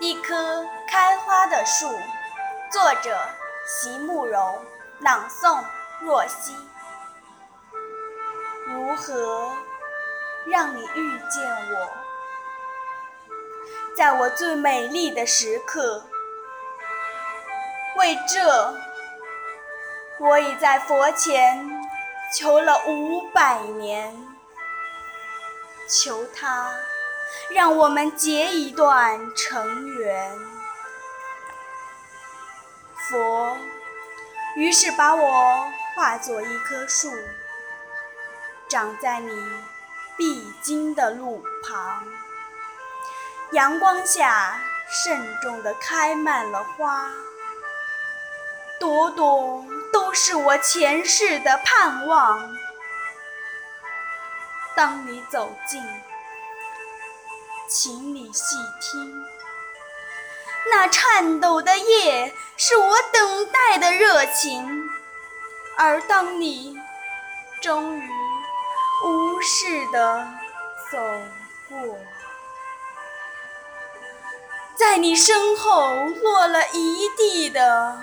一棵开花的树，作者席慕容，朗诵若曦。如何让你遇见我？在我最美丽的时刻。为这，我已在佛前求了五百年，求他。让我们结一段尘缘。佛于是把我化作一棵树，长在你必经的路旁。阳光下慎重地开满了花，朵朵都是我前世的盼望。当你走近。请你细听，那颤抖的叶是我等待的热情，而当你终于无视的走过，在你身后落了一地的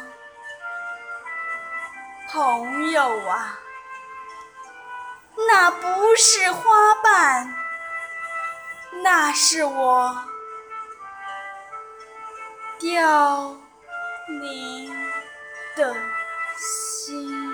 朋友啊，那不是花瓣。那是我凋零的心。